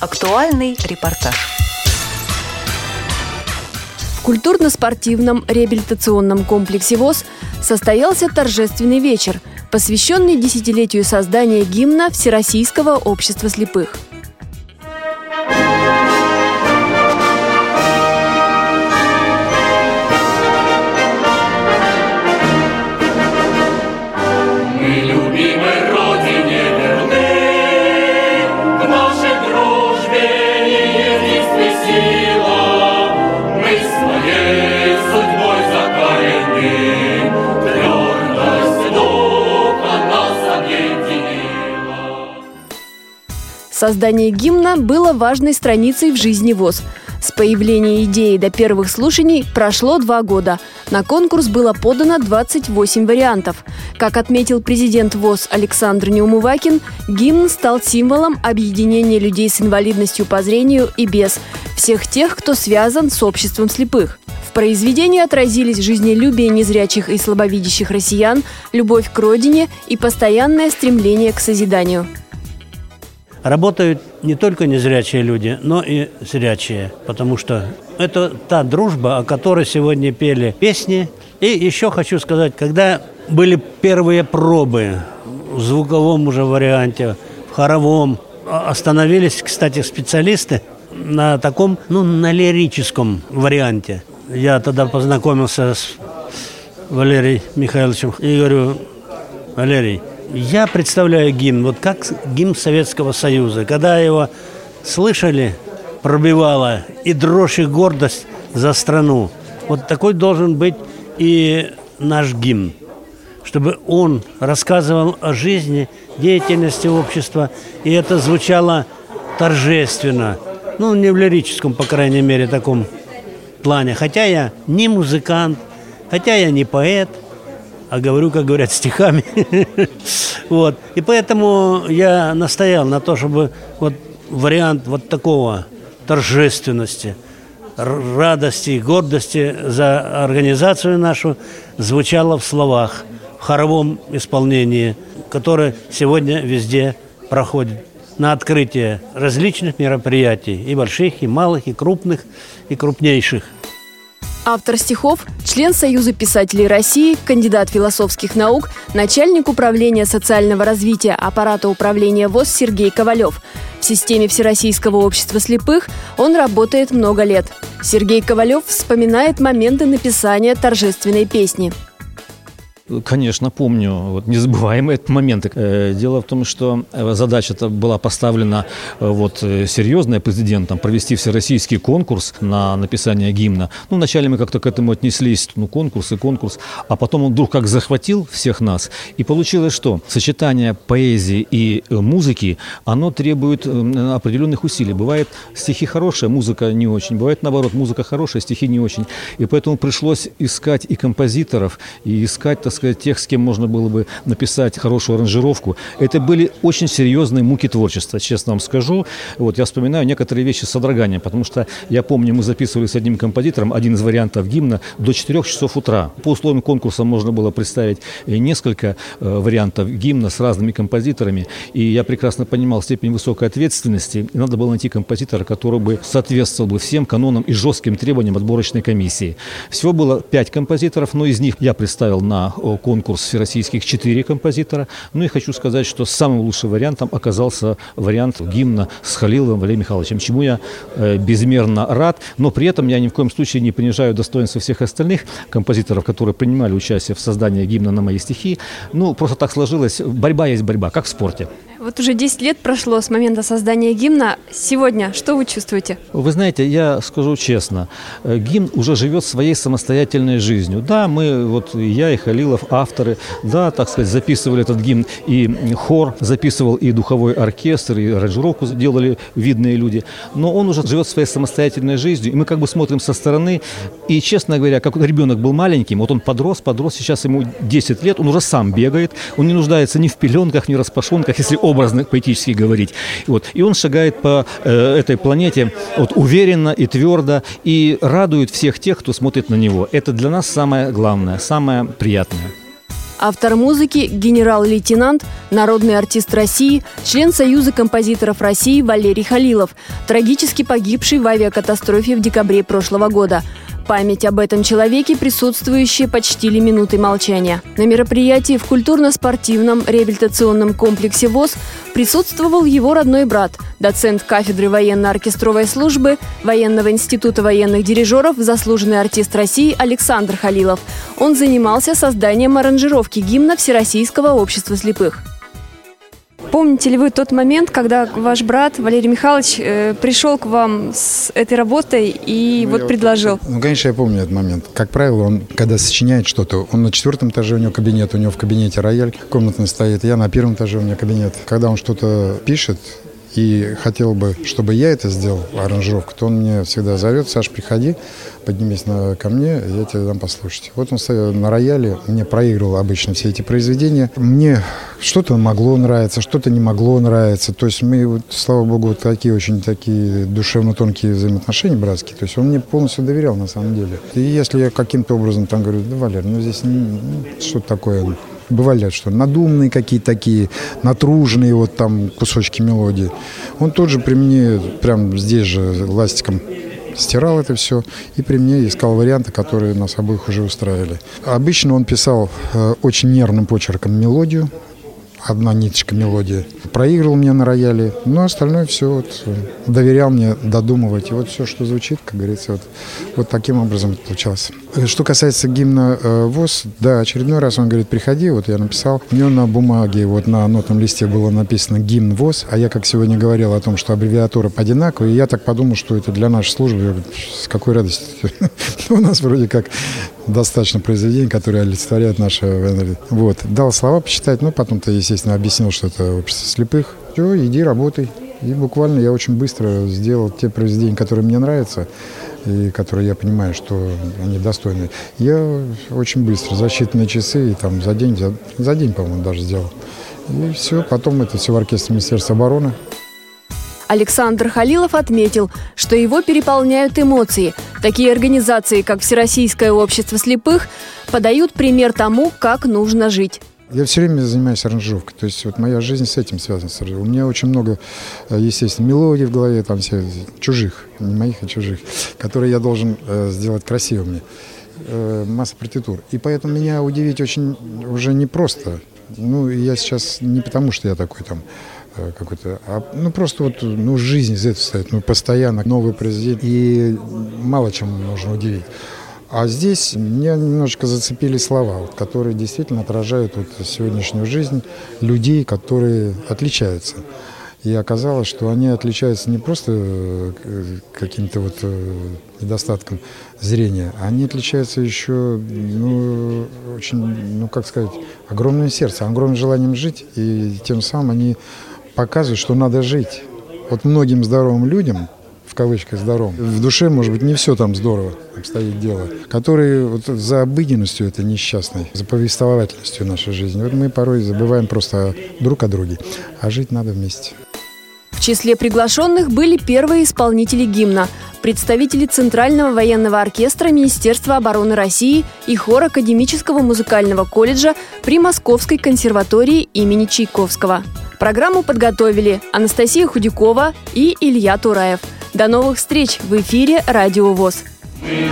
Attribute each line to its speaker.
Speaker 1: Актуальный репортаж.
Speaker 2: В культурно-спортивном реабилитационном комплексе ВОЗ состоялся торжественный вечер, посвященный десятилетию создания гимна Всероссийского общества слепых – Создание гимна было важной страницей в жизни ВОЗ. С появления идеи до первых слушаний прошло два года. На конкурс было подано 28 вариантов. Как отметил президент ВОЗ Александр Неумывакин, гимн стал символом объединения людей с инвалидностью по зрению и без, всех тех, кто связан с обществом слепых. В произведении отразились жизнелюбие незрячих и слабовидящих россиян, любовь к родине и постоянное стремление к созиданию.
Speaker 3: Работают не только незрячие люди, но и зрячие, потому что это та дружба, о которой сегодня пели песни. И еще хочу сказать, когда были первые пробы в звуковом уже варианте, в хоровом, остановились, кстати, специалисты на таком, ну, на лирическом варианте. Я тогда познакомился с Валерием Михайловичем и говорю, Валерий, я представляю гимн, вот как гимн Советского Союза. Когда его слышали, пробивала и дрожь, и гордость за страну. Вот такой должен быть и наш гимн. Чтобы он рассказывал о жизни, деятельности общества, и это звучало торжественно. Ну, не в лирическом, по крайней мере, таком плане. Хотя я не музыкант, хотя я не поэт – а говорю, как говорят, стихами. вот. И поэтому я настоял на то, чтобы вот вариант вот такого торжественности, радости и гордости за организацию нашу звучало в словах, в хоровом исполнении, которое сегодня везде проходит на открытие различных мероприятий, и больших, и малых, и крупных, и крупнейших –
Speaker 2: Автор стихов, член Союза писателей России, кандидат философских наук, начальник управления социального развития аппарата управления ВОЗ Сергей Ковалев. В системе Всероссийского общества слепых он работает много лет. Сергей Ковалев вспоминает моменты написания торжественной песни –
Speaker 4: Конечно, помню. Вот незабываемый этот момент. Э, дело в том, что э, задача -то была поставлена э, вот серьезная президентом провести всероссийский конкурс на написание гимна. Ну, вначале мы как-то к этому отнеслись, ну, конкурс и конкурс, а потом он вдруг как захватил всех нас. И получилось что? Сочетание поэзии и музыки, оно требует определенных усилий. Бывает стихи хорошие, музыка не очень. Бывает наоборот, музыка хорошая, стихи не очень. И поэтому пришлось искать и композиторов, и искать, так сказать, тех, с кем можно было бы написать хорошую аранжировку. Это были очень серьезные муки творчества, честно вам скажу. Вот я вспоминаю некоторые вещи с содроганием, потому что я помню, мы записывали с одним композитором один из вариантов гимна до 4 часов утра. По условиям конкурса можно было представить несколько э, вариантов гимна с разными композиторами, и я прекрасно понимал степень высокой ответственности, и надо было найти композитора, который бы соответствовал бы всем канонам и жестким требованиям отборочной комиссии. Всего было пять композиторов, но из них я представил на конкурс всероссийских четыре композитора. Ну и хочу сказать, что самым лучшим вариантом оказался вариант гимна с Халиловым Валерием Михайловичем, чему я э, безмерно рад. Но при этом я ни в коем случае не принижаю достоинства всех остальных композиторов, которые принимали участие в создании гимна на мои стихи. Ну, просто так сложилось. Борьба есть борьба, как в спорте.
Speaker 2: Вот уже 10 лет прошло с момента создания гимна. Сегодня что вы чувствуете?
Speaker 4: Вы знаете, я скажу честно, э, гимн уже живет своей самостоятельной жизнью. Да, мы, вот я и Халилов, авторы, да, так сказать, записывали этот гимн, и хор записывал, и духовой оркестр, и аранжировку делали видные люди. Но он уже живет своей самостоятельной жизнью, и мы как бы смотрим со стороны, и, честно говоря, как ребенок был маленьким, вот он подрос, подрос, сейчас ему 10 лет, он уже сам бегает, он не нуждается ни в пеленках, ни в распашонках, если образно поэтически говорить. Вот. И он шагает по э, этой планете вот, уверенно и твердо и радует всех тех, кто смотрит на него. Это для нас самое главное, самое приятное.
Speaker 2: Автор музыки – генерал-лейтенант, народный артист России, член Союза композиторов России Валерий Халилов, трагически погибший в авиакатастрофе в декабре прошлого года – Память об этом человеке присутствующие почтили минуты молчания. На мероприятии в культурно-спортивном реабилитационном комплексе ВОЗ присутствовал его родной брат, доцент кафедры военно-оркестровой службы Военного института военных дирижеров, заслуженный артист России Александр Халилов. Он занимался созданием аранжировки гимна Всероссийского общества слепых. Помните ли вы тот момент, когда ваш брат Валерий Михайлович э, пришел к вам с этой работой и ну, вот предложил?
Speaker 1: Ну, конечно, я помню этот момент. Как правило, он, когда сочиняет что-то, он на четвертом этаже у него кабинет, у него в кабинете рояль комнатный стоит, я на первом этаже у меня кабинет. Когда он что-то пишет, и хотел бы, чтобы я это сделал, аранжировку, то он мне всегда зовет, Саш, приходи, поднимись на, ко мне, я тебе дам послушать. Вот он стоял на рояле, мне проигрывал обычно все эти произведения. Мне что-то могло нравиться, что-то не могло нравиться. То есть мы, вот, слава богу, вот такие очень такие душевно тонкие взаимоотношения братские. То есть он мне полностью доверял на самом деле. И если я каким-то образом там говорю, да, Валер, ну здесь ну, что-то такое бывали, что надуманные какие-то такие, натруженные вот там кусочки мелодии. Он тут же при мне, прям здесь же ластиком стирал это все и при мне искал варианты, которые нас обоих уже устраивали. Обычно он писал э, очень нервным почерком мелодию, одна ниточка мелодии. Проигрывал мне на рояле, но остальное все вот доверял мне додумывать. И вот все, что звучит, как говорится, вот, вот таким образом это получалось. Что касается гимна э, ВОЗ, да, очередной раз он говорит, приходи, вот я написал. У него на бумаге, вот на нотном листе было написано гимн ВОЗ, а я, как сегодня говорил о том, что аббревиатура одинаковая, и я так подумал, что это для нашей службы, с какой радостью. У нас вроде как достаточно произведений, которые олицетворяют наше... Вот. Дал слова почитать, ну, потом-то, естественно, объяснил, что это общество слепых. Все, иди, работай. И буквально я очень быстро сделал те произведения, которые мне нравятся и которые я понимаю, что они достойны. Я очень быстро, за считанные часы, и там за день, за, за день, по-моему, даже сделал. И все, потом это все в оркестре Министерства обороны.
Speaker 2: Александр Халилов отметил, что его переполняют эмоции. Такие организации, как Всероссийское общество слепых, подают пример тому, как нужно жить.
Speaker 1: Я все время занимаюсь аранжировкой, то есть вот моя жизнь с этим связана. У меня очень много, э, естественно, мелодий в голове, там все чужих, не моих, а чужих, которые я должен э, сделать красивыми. Э, масса партитур. И поэтому меня удивить очень уже непросто. Ну, я сейчас не потому, что я такой там Э, какой-то, а, ну просто вот, ну жизнь из этого стоит, ну постоянно новый президент и мало чем можно удивить. А здесь меня немножечко зацепили слова, которые действительно отражают вот сегодняшнюю жизнь людей, которые отличаются. И оказалось, что они отличаются не просто э, каким-то вот э, недостатком зрения, они отличаются еще, ну, очень, ну, как сказать, огромным сердцем, огромным желанием жить, и тем самым они показывает, что надо жить. Вот многим здоровым людям, в кавычках здоровым, в душе, может быть, не все там здорово обстоит дело, которые вот за обыденностью это несчастной, за повествовательностью нашей жизни. Вот мы порой забываем просто друг о друге, а жить надо вместе.
Speaker 2: В числе приглашенных были первые исполнители гимна, представители Центрального военного оркестра Министерства обороны России и хор Академического музыкального колледжа при Московской консерватории имени Чайковского. Программу подготовили Анастасия Худякова и Илья Тураев. До новых встреч в эфире «Радио ВОЗ». Мы